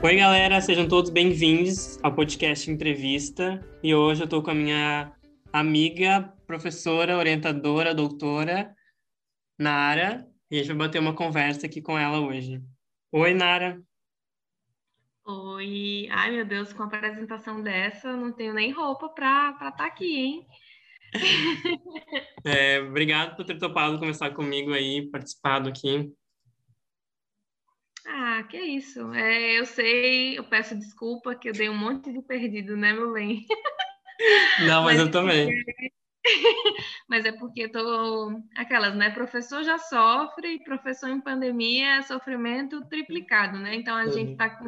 Oi, galera, sejam todos bem-vindos ao podcast Entrevista. E hoje eu estou com a minha amiga, professora, orientadora, doutora, Nara, e a gente vai bater uma conversa aqui com ela hoje. Oi, Nara. Oi. Ai, meu Deus, com a apresentação dessa, não tenho nem roupa para estar tá aqui, hein? É, obrigado por ter topado conversar comigo aí, participado aqui. Ah, que isso. É, eu sei, eu peço desculpa que eu dei um monte de perdido, né, meu bem? Não, mas, mas eu também. mas é porque eu tô aquelas, né? Professor já sofre, professor em pandemia é sofrimento triplicado, né? Então a uhum. gente tá com,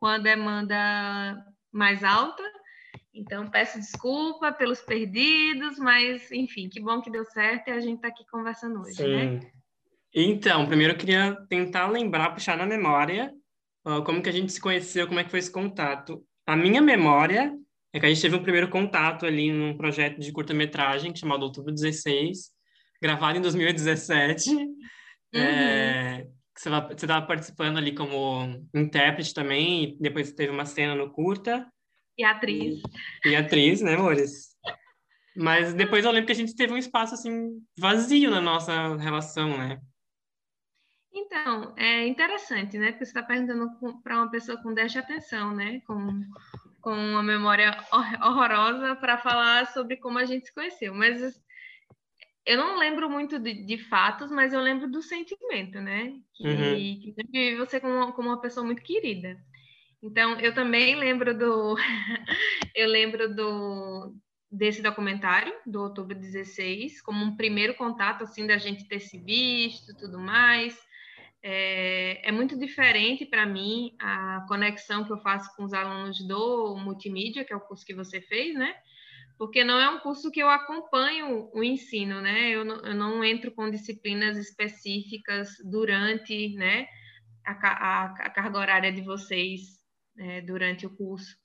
com a demanda mais alta. Então peço desculpa pelos perdidos, mas enfim, que bom que deu certo e a gente tá aqui conversando hoje, né? Sim. né? Então, primeiro eu queria tentar lembrar, puxar na memória uh, como que a gente se conheceu, como é que foi esse contato. A minha memória é que a gente teve um primeiro contato ali num projeto de curta-metragem chamado Outubro 16, gravado em 2017. Uhum. É, você estava participando ali como intérprete também, e depois teve uma cena no curta. E atriz. E, e atriz, né, amores? Mas depois eu lembro que a gente teve um espaço, assim, vazio na nossa relação, né? Então, é interessante, né? Porque você está perguntando para uma pessoa com déficit de atenção, né? Com, com uma memória horrorosa para falar sobre como a gente se conheceu. Mas eu não lembro muito de, de fatos, mas eu lembro do sentimento, né? Que, uhum. que você como como uma pessoa muito querida. Então, eu também lembro do... eu lembro do, desse documentário, do outubro 16, como um primeiro contato, assim, da gente ter se visto tudo mais. É, é muito diferente para mim a conexão que eu faço com os alunos do multimídia, que é o curso que você fez, né? Porque não é um curso que eu acompanho o ensino, né? Eu não, eu não entro com disciplinas específicas durante, né, a, a, a carga horária de vocês né, durante o curso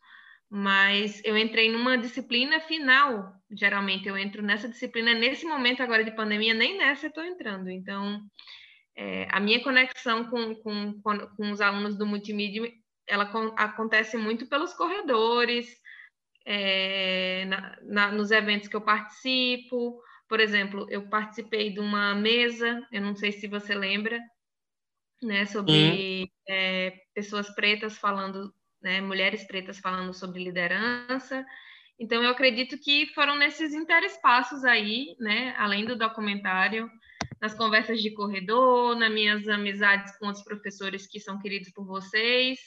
mas eu entrei numa disciplina final. Geralmente eu entro nessa disciplina nesse momento agora de pandemia, nem nessa eu estou entrando. Então, é, a minha conexão com, com, com, os alunos do multimídia, ela acontece muito pelos corredores, é, na, na, nos eventos que eu participo. Por exemplo, eu participei de uma mesa, eu não sei se você lembra, né, sobre é, pessoas pretas falando, né, mulheres pretas falando sobre liderança. Então, eu acredito que foram nesses interespaços aí, né, além do documentário, nas conversas de corredor, nas minhas amizades com os professores que são queridos por vocês.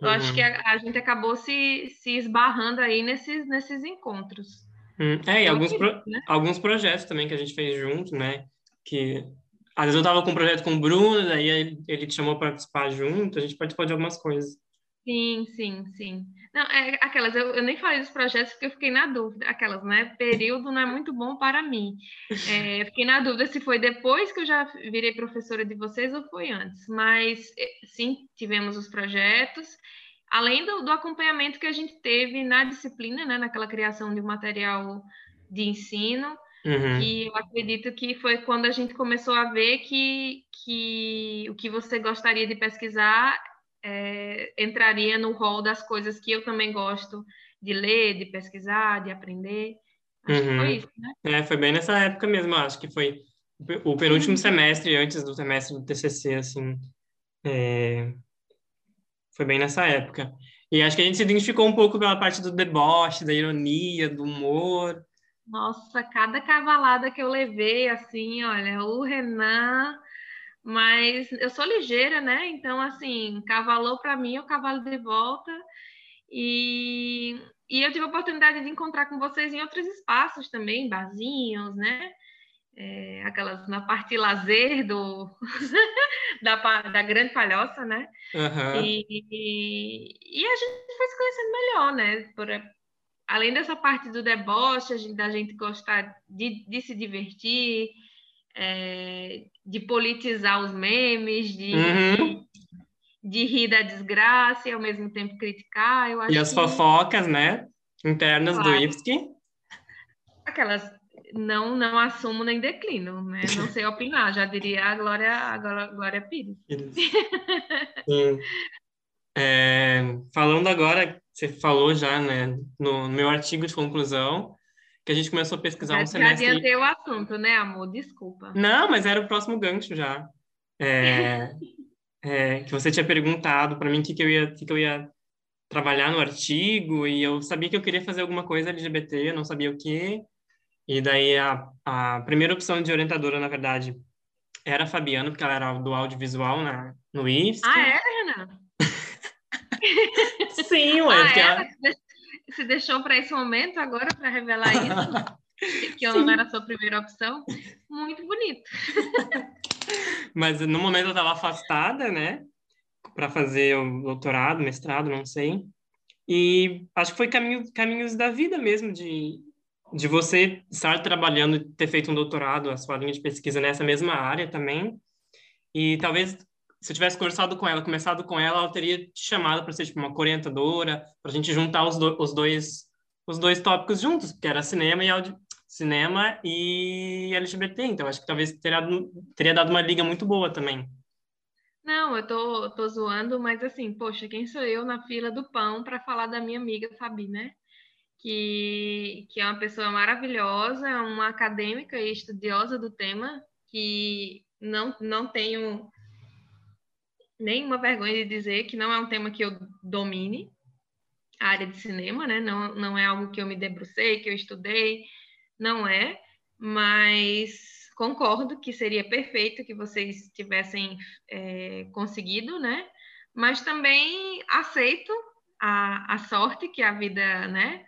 Eu uhum. acho que a, a, gente acabou se, se esbarrando aí nesses, nesses encontros. Hum, é, e alguns, pro, né? alguns projetos também que a gente fez junto, né? Que às vezes eu estava com um projeto com o Bruno, daí ele, ele te chamou para participar junto, a gente participou de algumas coisas. Sim, sim, sim. Não, é aquelas, eu, eu nem falei dos projetos porque eu fiquei na dúvida. Aquelas, né? Período não é muito bom para mim. É, fiquei na dúvida se foi depois que eu já virei professora de vocês ou foi antes. Mas, é, sim, tivemos os projetos. Além do, do acompanhamento que a gente teve na disciplina, né? Naquela criação de material de ensino. Uhum. Que eu acredito que foi quando a gente começou a ver que, que o que você gostaria de pesquisar é, entraria no rol das coisas que eu também gosto de ler, de pesquisar, de aprender. Acho uhum. que foi uhum. isso, né? É, foi bem nessa época mesmo, acho que foi o penúltimo uhum. semestre, antes do semestre do TCC, assim, é... foi bem nessa época. E acho que a gente se identificou um pouco pela parte do deboche, da ironia, do humor. Nossa, cada cavalada que eu levei, assim, olha, o Renan mas eu sou ligeira, né? Então, assim, cavalou para mim, eu cavalo de volta. E, e eu tive a oportunidade de encontrar com vocês em outros espaços também, barzinhos, né? É, aquelas na parte lazer do da, da grande palhoça, né? Uhum. E, e, e, a gente foi se conhecendo melhor, né? Por, além dessa parte do deboche, da gente gostar de, de se divertir, é, de politizar os memes, de, uhum. de, rir da desgraça e ao mesmo tempo criticar. Eu acho e as que... fofocas, né? Internas claro. do IFSC. Aquelas não não assumo nem declino, né? Não sei opinar, já diria a Glória, a Glória Pires. É, falando agora, você falou já, né, no, meu artigo de conclusão, que a gente começou a pesquisar já, um semestre... Já adiantei o assunto, né, amor? Desculpa. Não, mas era o próximo gancho já. É, é, que você tinha perguntado para mim o que, que, eu ia, que, que eu ia trabalhar no artigo, e eu sabia que eu queria fazer alguma coisa LGBT, eu não sabia o que. E daí a, a primeira opção de orientadora, na verdade, era a Fabiana, porque ela era do audiovisual na, no IFSC. Ah, é, Renan? Sim, ué. Ah, ela se deixou para esse momento agora para revelar isso? que eu não era a sua primeira opção. Muito bonito. Mas no momento eu estava afastada, né? Para fazer o doutorado, mestrado, não sei. E acho que foi caminho, caminhos da vida mesmo, de, de você estar trabalhando, ter feito um doutorado, a sua linha de pesquisa nessa mesma área também. E talvez se eu tivesse conversado com ela, começado com ela, ela teria te chamado para ser tipo uma orientadora, para a gente juntar os, do, os dois os dois tópicos juntos, que era cinema e audio, cinema e LGBT. Então acho que talvez teria, teria dado uma liga muito boa também. Não, eu tô, tô zoando, mas assim, poxa, quem sou eu na fila do pão para falar da minha amiga Fabi, né? Que, que é uma pessoa maravilhosa, uma acadêmica e estudiosa do tema, que não, não tenho nenhuma vergonha de dizer que não é um tema que eu domine, a área de cinema, né? Não, não é algo que eu me debrucei, que eu estudei, não é, mas concordo que seria perfeito que vocês tivessem é, conseguido, né? Mas também aceito a, a sorte que a vida, né,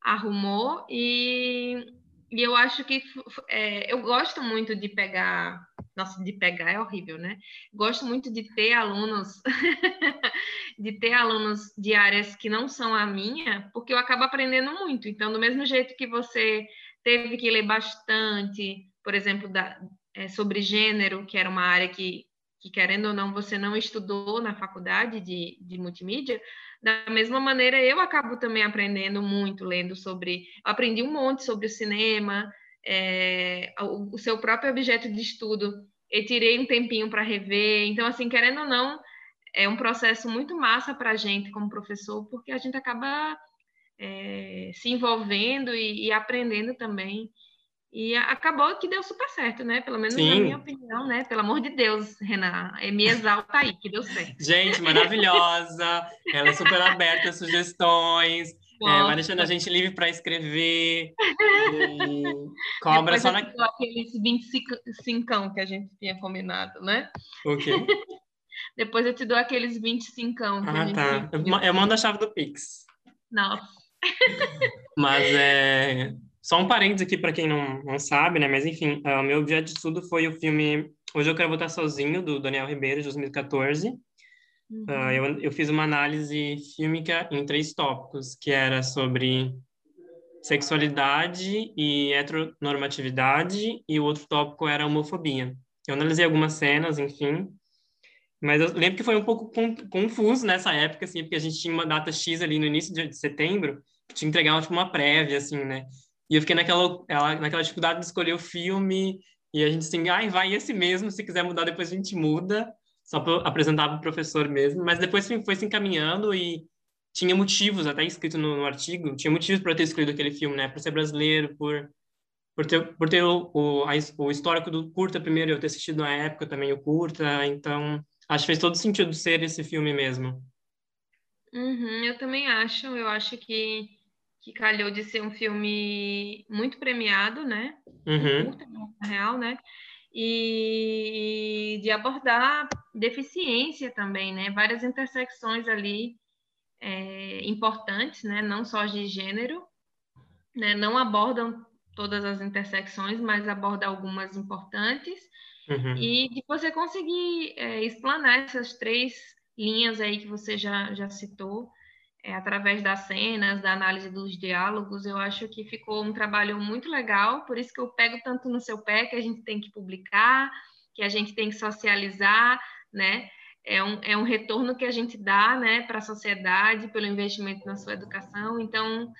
arrumou e, e eu acho que é, eu gosto muito de pegar nossa, de pegar é horrível, né? Gosto muito de ter alunos, de ter alunos de áreas que não são a minha, porque eu acabo aprendendo muito. Então, do mesmo jeito que você teve que ler bastante, por exemplo, da, é, sobre gênero, que era uma área que, que, querendo ou não, você não estudou na faculdade de, de multimídia, da mesma maneira, eu acabo também aprendendo muito, lendo sobre. Aprendi um monte sobre o cinema, é, o, o, seu próprio objeto de estudo, eu tirei um tempinho para rever. Então, assim, querendo ou não, é um processo muito massa para a gente como professor, porque a gente acaba é, se envolvendo e, e, aprendendo também. E acabou que deu super certo, né? Pelo menos Sim. na minha opinião, né? Pelo amor de Deus, Renan, é, me exalta aí, que deu certo. Gente, maravilhosa! Ela é super aberta a sugestões. É, vai deixando a gente livre para escrever. cobra Depois só na. Aqueles 25 que a gente tinha combinado, né? O quê? Depois eu te dou aqueles 25. Ah, tá. Eu, mando a chave do Pix. Nossa. Mas é. Só um parênteses aqui para quem não, não sabe, né? Mas enfim, o uh, meu objeto de estudo foi o filme Hoje Eu Quero Votar Sozinho, do Daniel Ribeiro, de 2014. Uhum. Uh, eu, eu fiz uma análise fílmica em três tópicos, que era sobre sexualidade e heteronormatividade, e o outro tópico era homofobia. Eu analisei algumas cenas, enfim, mas eu lembro que foi um pouco confuso nessa época, assim, porque a gente tinha uma data X ali no início de setembro, que tinha que entregar tipo, uma prévia, assim, né? E eu fiquei naquela, naquela dificuldade de escolher o filme, e a gente assim, ai, vai esse mesmo, se quiser mudar depois a gente muda só para o professor mesmo, mas depois foi se encaminhando e tinha motivos, até escrito no, no artigo, tinha motivos para ter escolhido aquele filme, né? Por ser brasileiro, por, por ter, por ter o, o, a, o histórico do curta primeiro, eu ter assistido na época também o curta, então acho que fez todo sentido ser esse filme mesmo. Uhum, eu também acho, eu acho que, que calhou de ser um filme muito premiado, né? Uhum. curta, na real, né? E de abordar deficiência também, né? Várias intersecções ali é, importantes, né? Não só de gênero, né? Não abordam todas as intersecções, mas aborda algumas importantes. Uhum. E de você conseguir é, explanar essas três linhas aí que você já, já citou, é, através das cenas, da análise dos diálogos, eu acho que ficou um trabalho muito legal, por isso que eu pego tanto no seu pé que a gente tem que publicar, que a gente tem que socializar, né? É um, é um retorno que a gente dá né, para a sociedade pelo investimento na sua educação. Então,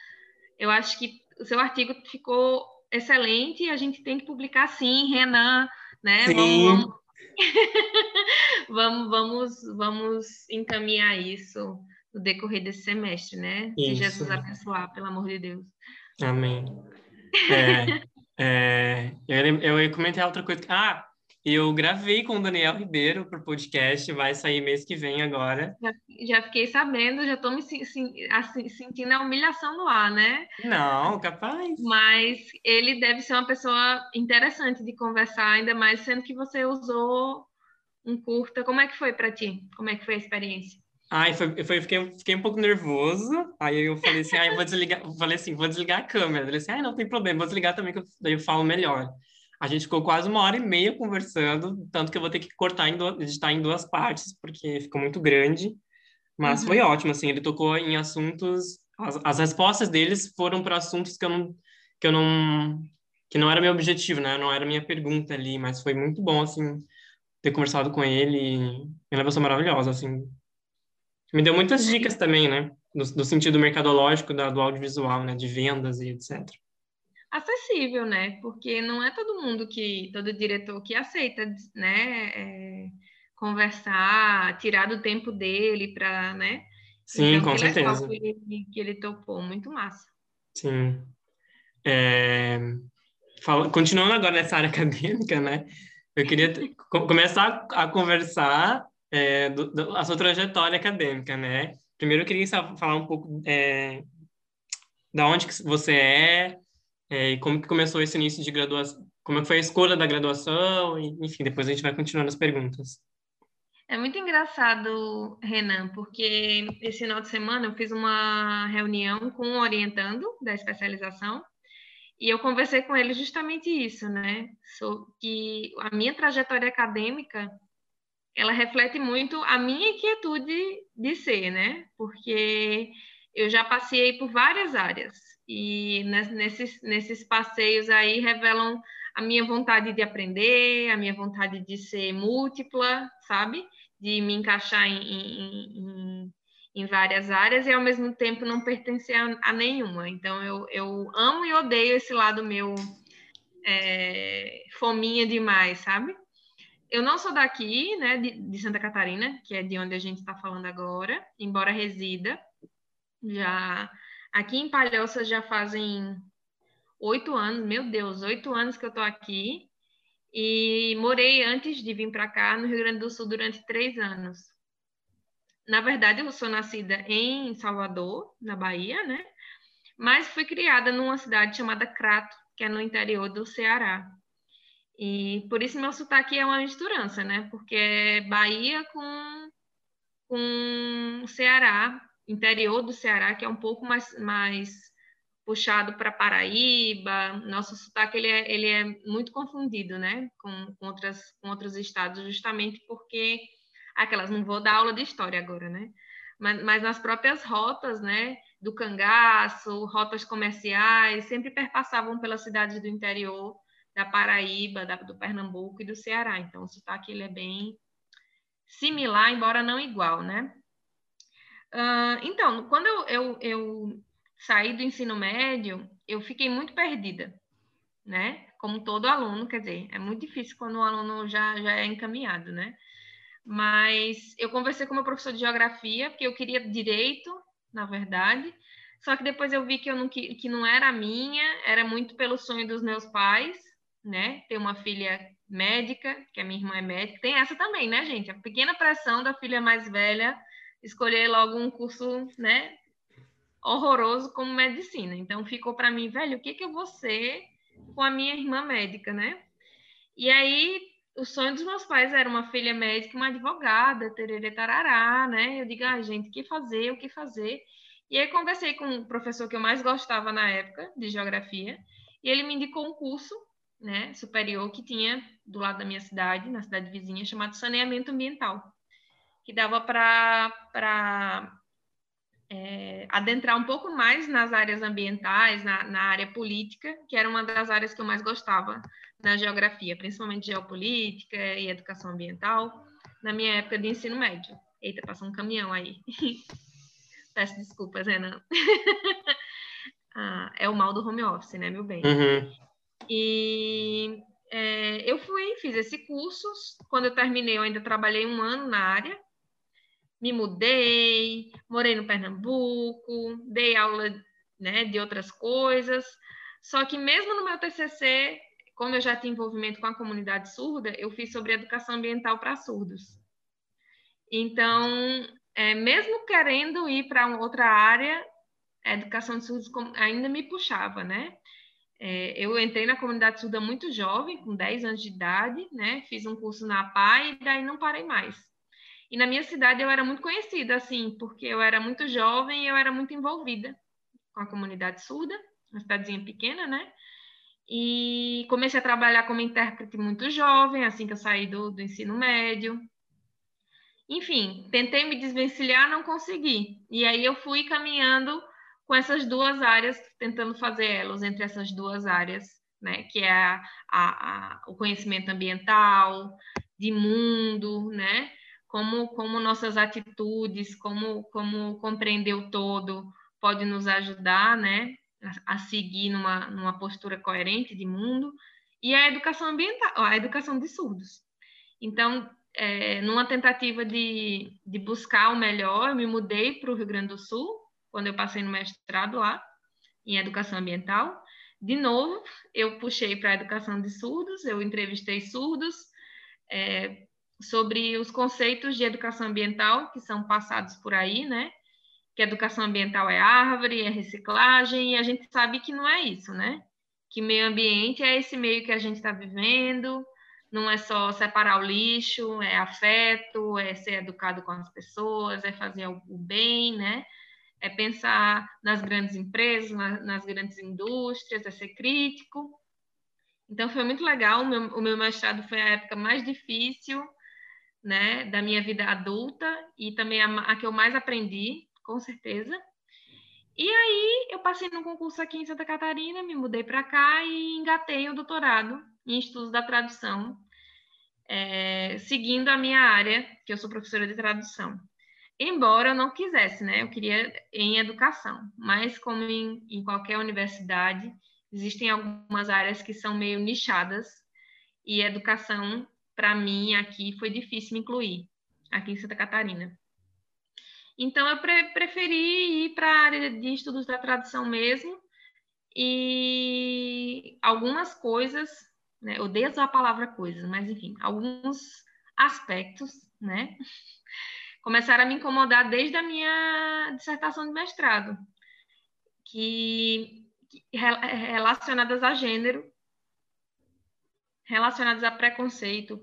eu acho que o seu artigo ficou excelente e a gente tem que publicar sim, Renan, né? Sim. Vamos, vamos vamos, vamos, vamos encaminhar isso no decorrer desse semestre, né? Isso. Se Jesus abençoar, pelo amor de Deus. Amém. É, é, eu, eu comentei outra coisa. Ah, eu gravei com o Daniel Ribeiro para o podcast, vai sair mês que vem agora. Já, já fiquei sabendo, já estou me assim, sentindo a humilhação no ar, né? Não, capaz. Mas ele deve ser uma pessoa interessante de conversar, ainda mais sendo que você usou um curta. Como é que foi para ti? Como é que foi a experiência? Ai, foi, foi, fiquei, fiquei um pouco nervoso. Aí eu falei assim, eu vou desligar, falei assim, vou desligar a câmera. Ele disse, ah, não tem problema, vou desligar também, que eu, daí eu falo melhor. A gente ficou quase uma hora e meia conversando, tanto que eu vou ter que cortar, em duas, editar em duas partes, porque ficou muito grande. Mas uhum. foi ótimo, assim, ele tocou em assuntos... As, as respostas deles foram para assuntos que eu não... Que eu não que não era meu objetivo, né? Não era minha pergunta ali, mas foi muito bom, assim, ter conversado com ele. Ele é uma pessoa maravilhosa, assim. Me deu muitas dicas também, né? Do, do sentido mercadológico da, do audiovisual, né? De vendas e etc acessível, né? Porque não é todo mundo que, todo diretor que aceita, né? É, conversar, tirar do tempo dele para, né? Sim, então, com certeza. Que ele, que ele topou, muito massa. Sim. É... Fala... Continuando agora nessa área acadêmica, né? Eu queria começar a conversar é, do, do, a sua trajetória acadêmica, né? Primeiro eu queria falar um pouco é, da onde que você é, é, e como que começou esse início de graduação, como foi a escolha da graduação, e, enfim, depois a gente vai continuando as perguntas. É muito engraçado, Renan, porque esse final de semana eu fiz uma reunião com um orientando da especialização e eu conversei com ele justamente isso, né? So, que a minha trajetória acadêmica ela reflete muito a minha inquietude de ser, né? Porque eu já passei por várias áreas e nesses, nesses passeios aí revelam a minha vontade de aprender, a minha vontade de ser múltipla, sabe? De me encaixar em, em, em, em várias áreas e ao mesmo tempo não pertencer a, a nenhuma. Então eu, eu amo e odeio esse lado meu é, fominha demais, sabe? Eu não sou daqui, né, de, de Santa Catarina, que é de onde a gente está falando agora, embora resida já Aqui em Palhoça já fazem oito anos, meu Deus, oito anos que eu estou aqui. E morei antes de vir para cá no Rio Grande do Sul durante três anos. Na verdade, eu sou nascida em Salvador, na Bahia, né? Mas fui criada numa cidade chamada Crato, que é no interior do Ceará. E por isso meu sotaque é uma misturança, né? Porque é Bahia com, com Ceará, interior do Ceará, que é um pouco mais, mais puxado para Paraíba. Nosso sotaque ele é, ele é muito confundido, né, com, com, outras, com outros estados, justamente porque aquelas não vou dar aula de história agora, né? Mas, mas nas próprias rotas, né, do cangaço, rotas comerciais, sempre perpassavam pelas cidades do interior da Paraíba, da, do Pernambuco e do Ceará. Então, o sotaque ele é bem similar, embora não igual, né? Uh, então, quando eu, eu, eu saí do ensino médio, eu fiquei muito perdida, né? Como todo aluno, quer dizer, é muito difícil quando o aluno já, já é encaminhado, né? Mas eu conversei com meu professor de geografia, porque eu queria direito, na verdade, só que depois eu vi que, eu não, que, não era minha, era muito pelo sonho dos meus pais, né? Ter uma filha médica, que a minha irmã é médica. Tem essa também, né, gente? A pequena pressão da filha mais velha escolher logo um curso, né, horroroso como medicina. Então ficou para mim, velho, o que que eu vou ser com a minha irmã médica, né? E aí o sonho dos meus pais era uma filha médica, uma advogada, tererê tarará, né? Eu digo, ah, gente, o que fazer, o que fazer? E aí conversei com o professor que eu mais gostava na época, de geografia, e ele me indicou um curso, né, superior que tinha do lado da minha cidade, na cidade vizinha, chamado saneamento ambiental que dava para é, adentrar um pouco mais nas áreas ambientais, na, na, área política, que era uma das áreas que eu mais gostava na geografia, principalmente geopolítica e educação ambiental, na minha época de ensino médio. Eita, passou um caminhão aí. Peço desculpas, Renan. ah, é o mal do home office, né, meu bem? Uhum. E é, eu fui, fiz esse curso. Quando eu terminei, eu ainda trabalhei um ano na área. Me mudei, morei no Pernambuco, dei aula né, de outras coisas. Só que mesmo no meu TCC, como eu já tinha envolvimento com a comunidade surda, eu fiz sobre educação ambiental para surdos. Então, é, mesmo querendo ir para outra área, a educação de surdos ainda me puxava, né? É, eu entrei na comunidade surda muito jovem, com 10 anos de idade, né? Fiz um curso na APAI e daí não parei mais. E na minha cidade eu era muito conhecida, assim, porque eu era muito jovem e eu era muito envolvida com a comunidade surda, uma cidadezinha pequena, né? E comecei a trabalhar como intérprete muito jovem, assim que eu saí do, do ensino médio. Enfim, tentei me desvencilhar, não consegui. E aí eu fui caminhando com essas duas áreas, tentando fazer elas entre essas duas áreas, né? Que é a, a, a, o conhecimento ambiental, de mundo, né? Como, como nossas atitudes, como, como compreender o todo pode nos ajudar, né? A, a seguir numa, numa postura coerente de mundo e a educação ambiental, a educação de surdos. Então, é, numa tentativa de, de buscar o melhor, eu me mudei para o Rio Grande do Sul, quando eu passei no mestrado lá, em educação ambiental. De novo, eu puxei para a educação de surdos, eu entrevistei surdos é, sobre os conceitos de educação ambiental que são passados por aí, né? Que educação ambiental é árvore, é reciclagem, e a gente sabe que não é isso, né? Que meio ambiente é esse meio que a gente está vivendo, não é só separar o lixo, é afeto, é ser educado com as pessoas, é fazer o bem, né? É pensar nas grandes empresas, nas grandes indústrias, é ser crítico. Então foi muito legal. O meu, o meu mestrado foi a época mais difícil, né, da minha vida adulta e também a, a que eu mais aprendi, com certeza. E aí eu passei no concurso aqui em Santa Catarina, me mudei para cá e engatei o doutorado em estudos da tradução, é, seguindo a minha área, que eu sou professora de tradução. Embora eu não quisesse, né? Eu queria em educação, mas como em, em qualquer universidade, existem algumas áreas que são meio nichadas e educação, para mim, aqui foi difícil me incluir, aqui em Santa Catarina. Então, eu pre preferi ir para a área de estudos da tradução mesmo, e algumas coisas né? Eu odeio usar a palavra coisas, mas enfim, alguns aspectos, né? Começaram a me incomodar desde a minha dissertação de mestrado, que, que relacionadas a gênero, relacionadas a preconceito,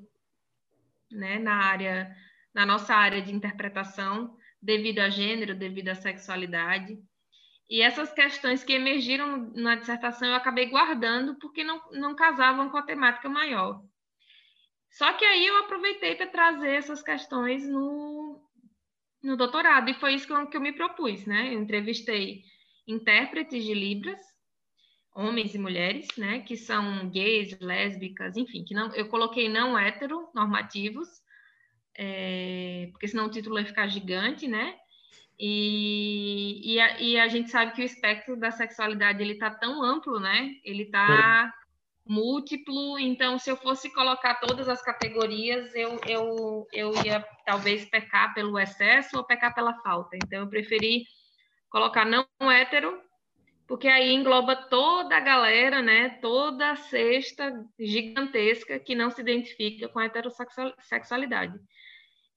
né? Na área, na nossa área de interpretação, devido a gênero, devido à sexualidade. E essas questões que emergiram na dissertação eu acabei guardando porque não, não casavam com a temática maior. Só que aí eu aproveitei para trazer essas questões no, no doutorado, e foi isso que eu, que eu me propus, né? Eu entrevistei intérpretes de Libras, homens e mulheres, né? Que são gays, lésbicas, enfim, que não, eu coloquei não heteronormativos, é, porque senão o título ia ficar gigante, né? E, e, a, e, a, gente sabe que o espectro da sexualidade ele está tão amplo, né? Ele está é. Múltiplo. Então, se eu fosse colocar todas as categorias, eu, eu, eu ia talvez pecar pelo excesso ou pecar pela falta. Então, eu preferi colocar não hétero, porque aí engloba toda a galera, né? Toda a cesta gigantesca que não se identifica com a heterossexualidade.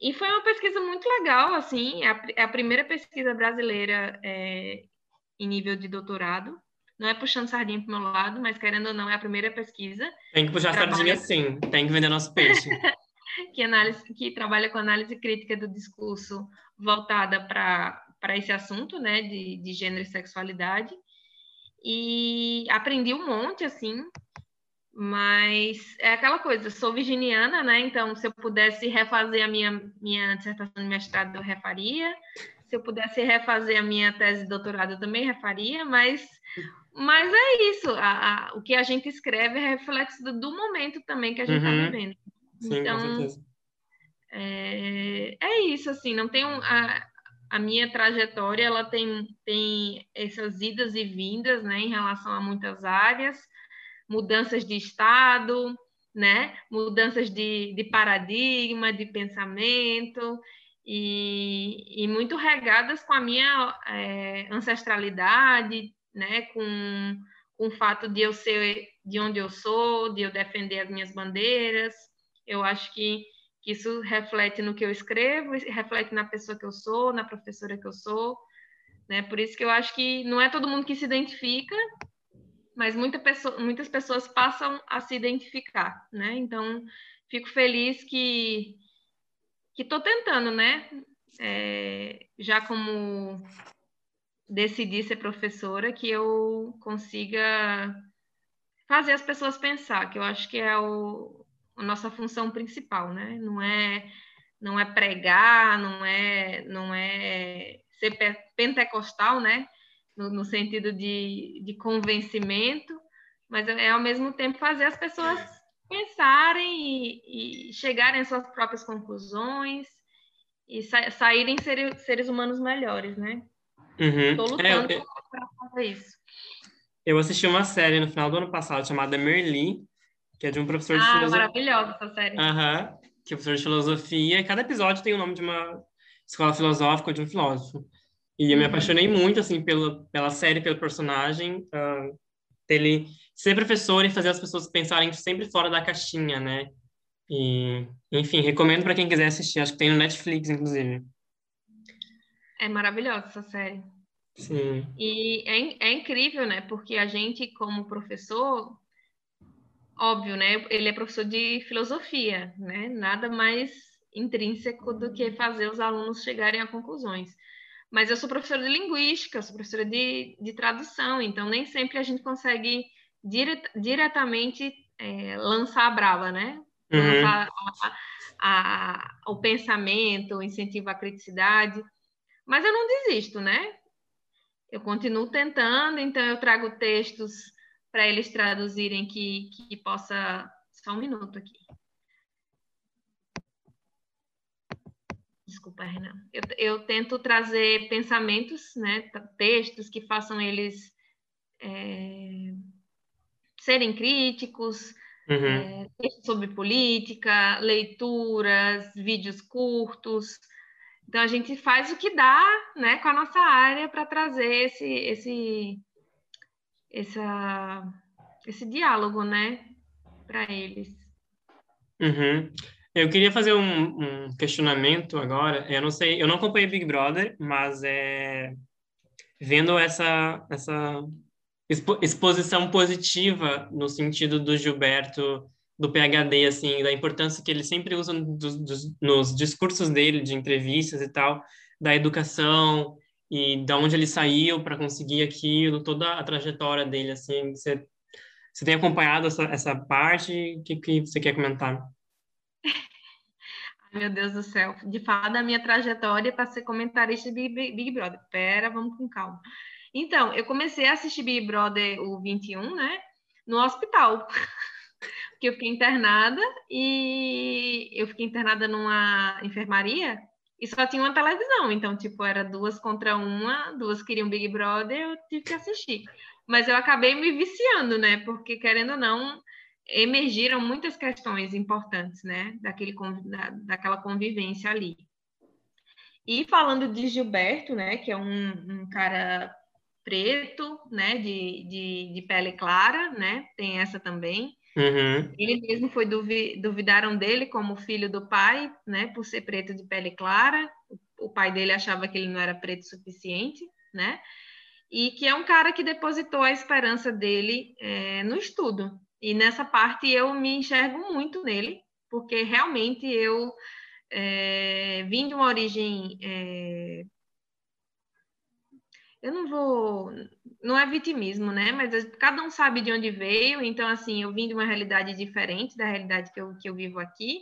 E foi uma pesquisa muito legal, assim, é a, é a primeira pesquisa brasileira é, em nível de doutorado. Não é puxando sardinha para o meu lado, mas querendo ou não, é a primeira pesquisa. Tem que puxar trabalha... sardinha sim, tem que vender nosso peixe. que, análise, que trabalha com análise crítica do discurso voltada para esse assunto, né, de, de gênero e sexualidade. E aprendi um monte, assim, mas é aquela coisa, sou virginiana, né? Então, se eu pudesse refazer a minha, minha dissertação de mestrado, eu refaria. Se eu pudesse refazer a minha tese de doutorado, eu também refaria, mas, mas é isso. A, a, o que a gente escreve é reflexo do, do momento também que a gente está uhum. vivendo. Sim, então, com certeza. É, é isso, assim, não tem um, a, a minha trajetória, ela tem, tem essas idas e vindas, né, em relação a muitas áreas, mudanças de estado, né? Mudanças de, de paradigma, de pensamento, e, e muito regadas com a minha é, ancestralidade, né? Com, com o fato de eu ser de onde eu sou, de eu defender as minhas bandeiras. Eu acho que, que isso reflete no que eu escrevo, reflete na pessoa que eu sou, na professora que eu sou. Né? Por isso que eu acho que não é todo mundo que se identifica, mas muita pessoa, muitas pessoas passam a se identificar, né? Então, fico feliz que estou tentando, né? É, já como decidi ser professora, que eu consiga fazer as pessoas pensar, que eu acho que é o, a nossa função principal, né? Não é não é pregar, não é não é ser pentecostal, né? No, no sentido de, de convencimento, mas é ao mesmo tempo fazer as pessoas pensarem e, e chegarem às suas próprias conclusões e sa saírem ser, seres humanos melhores, né? Uhum. lutando é, para fazer isso. Eu assisti uma série no final do ano passado chamada Merli, que é de um professor de ah, filosofia. Ah, maravilhosa essa série. Aham, uhum, que é professor de filosofia. E cada episódio tem o nome de uma escola filosófica ou de um filósofo. E eu me uhum. apaixonei muito, assim, pela, pela série, pelo personagem, uh, dele ser professor e fazer as pessoas pensarem sempre fora da caixinha, né? E, enfim, recomendo para quem quiser assistir. Acho que tem no Netflix, inclusive. É maravilhosa essa série. Sim. E é, é incrível, né? Porque a gente, como professor, óbvio, né? Ele é professor de filosofia, né? Nada mais intrínseco do que fazer os alunos chegarem a conclusões. Mas eu sou professora de linguística, sou professora de, de tradução, então nem sempre a gente consegue dire, diretamente é, lançar a brava, né? Uhum. Lançar a, a, o pensamento, o incentivo à criticidade. Mas eu não desisto, né? Eu continuo tentando, então eu trago textos para eles traduzirem que, que possa. Só um minuto aqui. Desculpa, Renan. Eu, eu tento trazer pensamentos, né, textos que façam eles é, serem críticos, uhum. é, textos sobre política, leituras, vídeos curtos. Então a gente faz o que dá, né, com a nossa área para trazer esse, esse, essa, esse diálogo, né, para eles. Uhum. Eu queria fazer um, um, questionamento agora. Eu não sei, eu não acompanhei Big Brother, mas é vendo essa essa expo, exposição positiva no sentido do Gilberto do PhD, assim, da importância que ele sempre usa nos discursos dele, de entrevistas e tal, da educação e de onde ele saiu para conseguir aquilo, toda a trajetória dele, assim. Você, você tem acompanhado essa, essa parte? O que, que você quer comentar? Meu Deus do céu, de falar da minha trajetória para ser comentarista de Big, Big Brother. Pera, vamos com calma. Então, eu comecei a assistir Big Brother o 21, né? No hospital. Porque eu fiquei internada e eu fiquei internada numa enfermaria e só tinha uma televisão. Então, tipo, era duas contra uma, duas queriam Big Brother, eu tive que assistir. Mas eu acabei me viciando, né? Porque, querendo ou não, emergiram muitas questões importantes, né, daquele, da, daquela convivência ali. E falando de Gilberto, né, que é um, um cara preto, né, de, de, de, pele clara, né, tem essa também. Uhum. Ele mesmo foi duvi, duvidaram dele como filho do pai, né, por ser preto de pele clara. O, pai dele achava que ele não era preto o suficiente, né, e que é um cara que depositou a esperança dele é, no estudo, e nessa parte eu me enxergo muito nele, porque realmente eu é, vim de uma origem. É, eu não vou. Não é vitimismo, né? Mas cada um sabe de onde veio, então, assim, eu vim de uma realidade diferente da realidade que eu, que eu vivo aqui.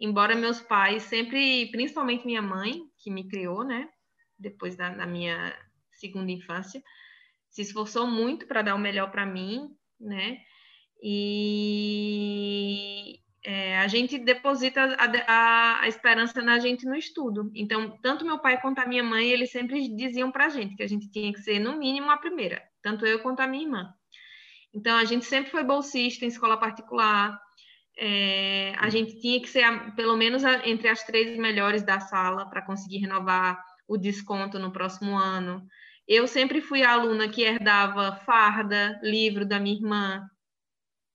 Embora meus pais sempre, principalmente minha mãe, que me criou, né? Depois da, da minha segunda infância, se esforçou muito para dar o melhor para mim, né? E é, a gente deposita a, a, a, esperança na gente no estudo. Então, tanto meu pai quanto a minha mãe, eles sempre diziam para a gente que a gente tinha que ser, no mínimo, a primeira, tanto eu quanto a minha irmã. Então, a gente sempre foi bolsista em escola particular, é, a gente tinha que ser a, pelo menos entre as três melhores da sala para conseguir renovar o desconto no próximo ano. Eu sempre fui a aluna que herdava farda, livro da minha irmã,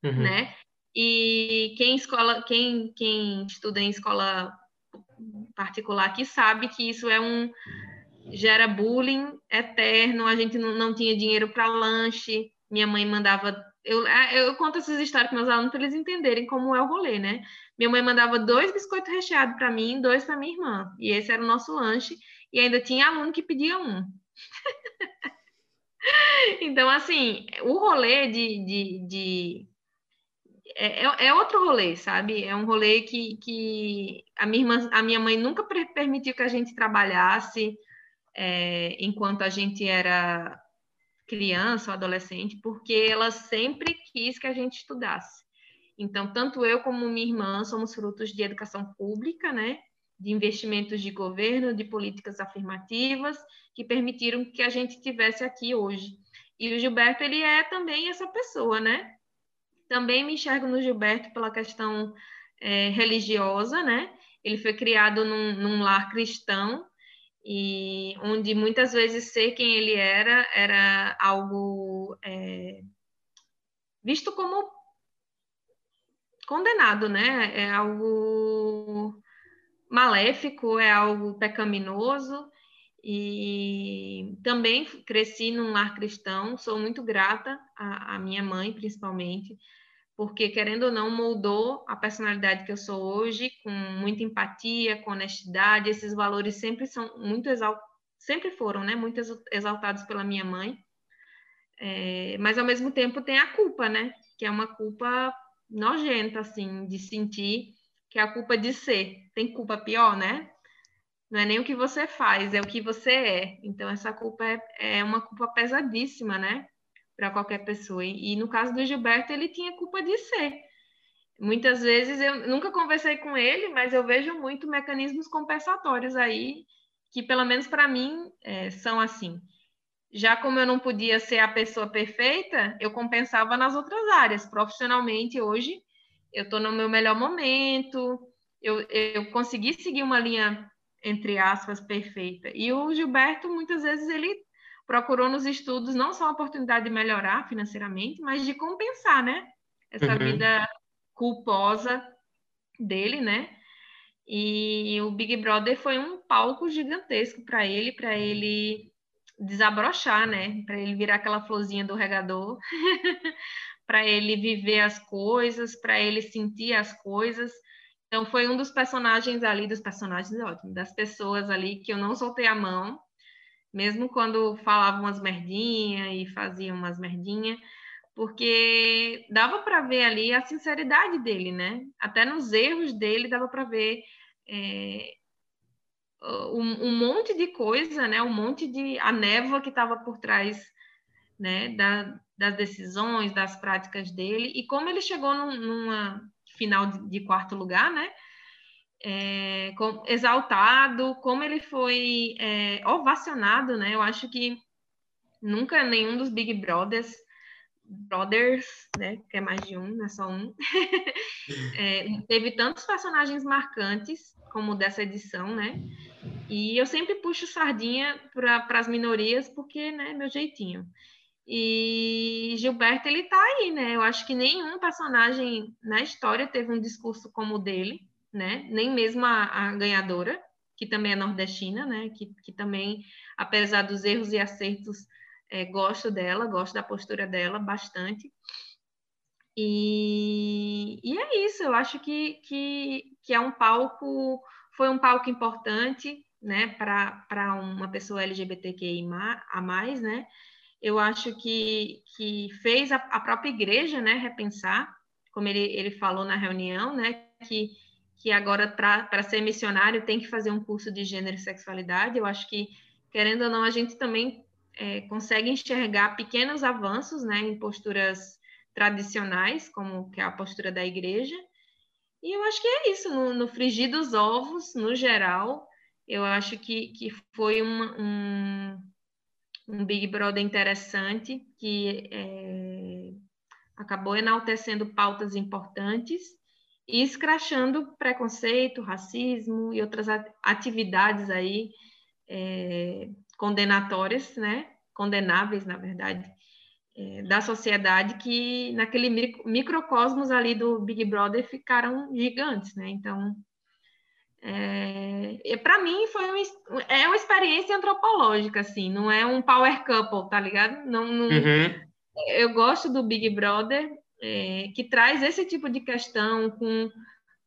uhum. né? E quem escola, quem, quem estuda em escola particular aqui sabe que isso é um gera bullying eterno. A gente não, não tinha dinheiro para lanche. Minha mãe mandava eu, eu conto essas histórias para meus alunos para eles entenderem como é o rolê, né? Minha mãe mandava dois biscoitos recheados para mim, dois para minha irmã, e esse era o nosso lanche. E ainda tinha aluno que pedia um. então, assim, o rolê de, de, de é, é, é, outro rolê, sabe? É um rolê que, que a, minha irmã, a minha mãe nunca permitiu que a gente trabalhasse é, enquanto a gente era criança ou adolescente, porque ela sempre quis que a gente estudasse. Então, tanto eu como minha irmã somos frutos de educação pública, né? De investimentos de governo, de políticas afirmativas que permitiram que a gente tivesse aqui hoje. E o Gilberto, ele é também essa pessoa, né? Também me enxergo no Gilberto pela questão é, religiosa, né? Ele foi criado num, num lar cristão e onde muitas vezes ser quem ele era era algo é, visto como condenado, né? É algo maléfico, é algo pecaminoso. E também cresci num lar cristão, sou muito grata à, à minha mãe, principalmente, porque, querendo ou não, moldou a personalidade que eu sou hoje, com muita empatia, com honestidade. Esses valores sempre são muito exaltados, sempre foram, né? Muito exaltados pela minha mãe. É, mas, ao mesmo tempo, tem a culpa, né? Que é uma culpa nojenta, assim, de sentir, que é a culpa de ser. Tem culpa pior, né? Não é nem o que você faz, é o que você é. Então, essa culpa é, é uma culpa pesadíssima, né? Para qualquer pessoa. E, no caso do Gilberto, ele tinha culpa de ser. Muitas vezes eu nunca conversei com ele, mas eu vejo muito mecanismos compensatórios aí que, pelo menos para mim, é, são assim. Já como eu não podia ser a pessoa perfeita, eu compensava nas outras áreas. Profissionalmente, hoje, eu estou no meu melhor momento, eu, eu consegui seguir uma linha, entre aspas, perfeita. E o Gilberto, muitas vezes, ele procurou nos estudos não só a oportunidade de melhorar financeiramente, mas de compensar, né? Essa uhum. vida culposa dele, né? E o Big Brother foi um palco gigantesco para ele, para ele desabrochar, né? Para ele virar aquela florzinha do regador, para ele viver as coisas, para ele sentir as coisas. Então foi um dos personagens ali, dos personagens, ótimo, das pessoas ali que eu não soltei a mão, mesmo quando falavam umas merdinhas e faziam umas merdinhas, porque dava para ver ali a sinceridade dele, né? Até nos erros dele dava para ver é, um, um, monte de coisa, né? Um monte de a névoa que estava por trás, né? Da, das decisões, das práticas dele e como ele chegou num, numa final de, de quarto lugar, né? É, com, exaltado, como ele foi é, ovacionado, né? Eu acho que nunca nenhum dos Big Brothers, Brothers, né? Que é mais de um, não é só um, é, teve tantos personagens marcantes como dessa edição, né? E eu sempre puxo sardinha para as minorias porque, né, meu jeitinho. E Gilberto, ele tá aí, né? Eu acho que nenhum personagem na história teve um discurso como o dele né? Nem mesmo a, a ganhadora, que também é nordestina, né? Que, que também, apesar dos erros e acertos, é, gosto dela, gosto da postura dela bastante. E, e é isso, eu acho que, que, que é um palco, foi um palco importante, né, para uma pessoa LGBTQI a mais, né? Eu acho que, que fez a, a própria igreja, né, repensar, como ele, ele falou na reunião, né, que que agora para ser missionário tem que fazer um curso de gênero e sexualidade. Eu acho que, querendo ou não, a gente também é, consegue enxergar pequenos avanços né, em posturas tradicionais, como que é a postura da igreja. E eu acho que é isso, no, no frigir dos ovos, no geral, eu acho que, que foi uma, um, um Big Brother interessante, que é, acabou enaltecendo pautas importantes e escrachando preconceito, racismo e outras atividades aí é, condenatórias, né? Condenáveis, na verdade, é, da sociedade que naquele microcosmos ali do Big Brother ficaram gigantes, né? Então, é, para mim foi um, é uma experiência antropológica, assim, não é um power couple, tá ligado? Não, não uhum. Eu gosto do Big Brother, é, que traz esse tipo de questão com,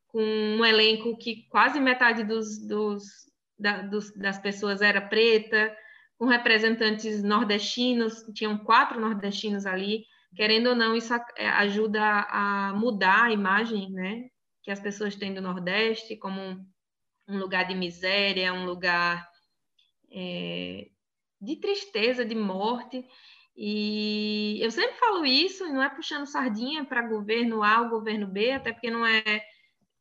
com um elenco que quase metade dos, dos, da, dos, das pessoas era preta, com representantes nordestinos, tinham quatro nordestinos ali, querendo ou não, isso é, ajuda a mudar a imagem, né, que as pessoas têm do Nordeste como um lugar de miséria, um lugar é, de tristeza, de morte. E eu sempre falo isso, não é puxando sardinha para governo A ou governo B, até porque não é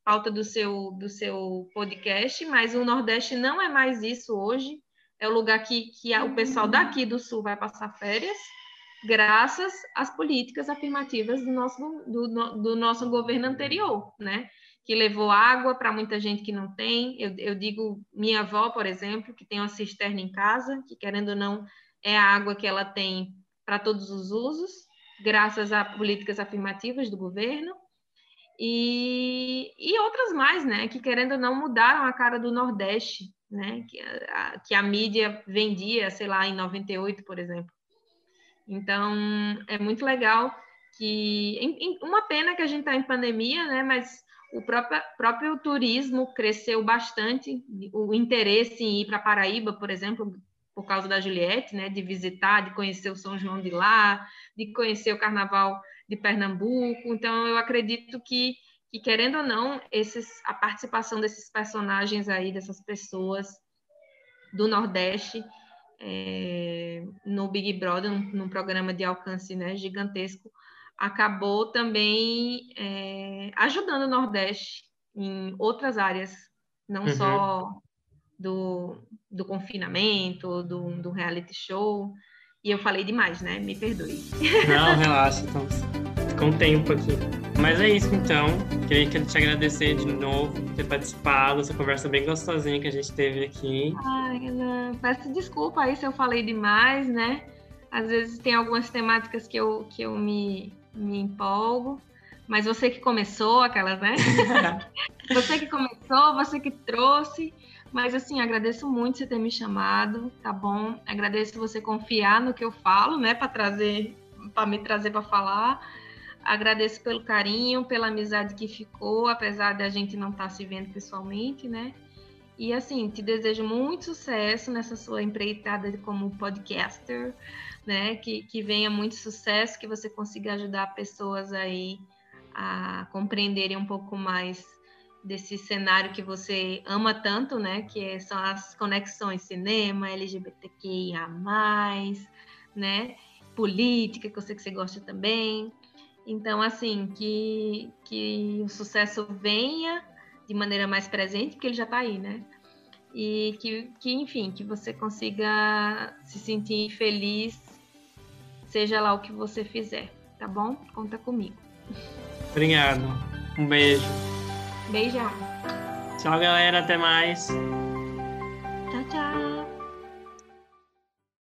pauta do seu, do seu podcast, mas o Nordeste não é mais isso hoje é o lugar que, que o pessoal daqui do Sul vai passar férias, graças às políticas afirmativas do nosso, do, do nosso governo anterior, né? Que levou água para muita gente que não tem. Eu, eu digo, minha avó, por exemplo, que tem uma cisterna em casa, que querendo ou não, é a água que ela tem para todos os usos, graças a políticas afirmativas do governo. E, e outras mais, né, que querendo ou não mudaram a cara do Nordeste, né? Que a, que a mídia vendia, sei lá, em 98, por exemplo. Então, é muito legal que... Em, em, uma pena que a gente está em pandemia, né? Mas o próprio, próprio turismo cresceu bastante, o interesse em ir para Paraíba, por exemplo, por causa da Juliette, né? De visitar, de conhecer o São João de lá, de conhecer o Carnaval de Pernambuco. Então, eu acredito que que querendo ou não, esses, a participação desses personagens aí, dessas pessoas do Nordeste é, no Big Brother, num, num, programa de alcance né, gigantesco, acabou também é, ajudando o Nordeste em outras áreas, não uhum. só do, do confinamento, do, do reality show. E eu falei demais, né? Me perdoe. Não, relaxa, então com tempo aqui. Mas é isso então. Queria te agradecer de novo por ter participado dessa conversa bem gostosinha que a gente teve aqui. Ai, Ana, peço desculpa aí se eu falei demais, né? Às vezes tem algumas temáticas que eu, que eu me, me empolgo. Mas você que começou, aquelas, né? você que começou, você que trouxe. Mas assim, agradeço muito você ter me chamado, tá bom? Agradeço você confiar no que eu falo, né, para trazer, para me trazer para falar. Agradeço pelo carinho, pela amizade que ficou, apesar de a gente não estar tá se vendo pessoalmente, né? E assim, te desejo muito sucesso nessa sua empreitada como podcaster, né? Que, que venha muito sucesso, que você consiga ajudar pessoas aí a compreenderem um pouco mais desse cenário que você ama tanto, né? Que são as conexões cinema, LGBTQIA+, né? Política, que eu sei que você gosta também. Então, assim, que, que o sucesso venha de maneira mais presente, porque ele já está aí, né? E que, que, enfim, que você consiga se sentir feliz, seja lá o que você fizer, tá bom? Conta comigo. Obrigado. Um beijo. Beijão. Tchau, galera. Até mais. Tchau, tchau.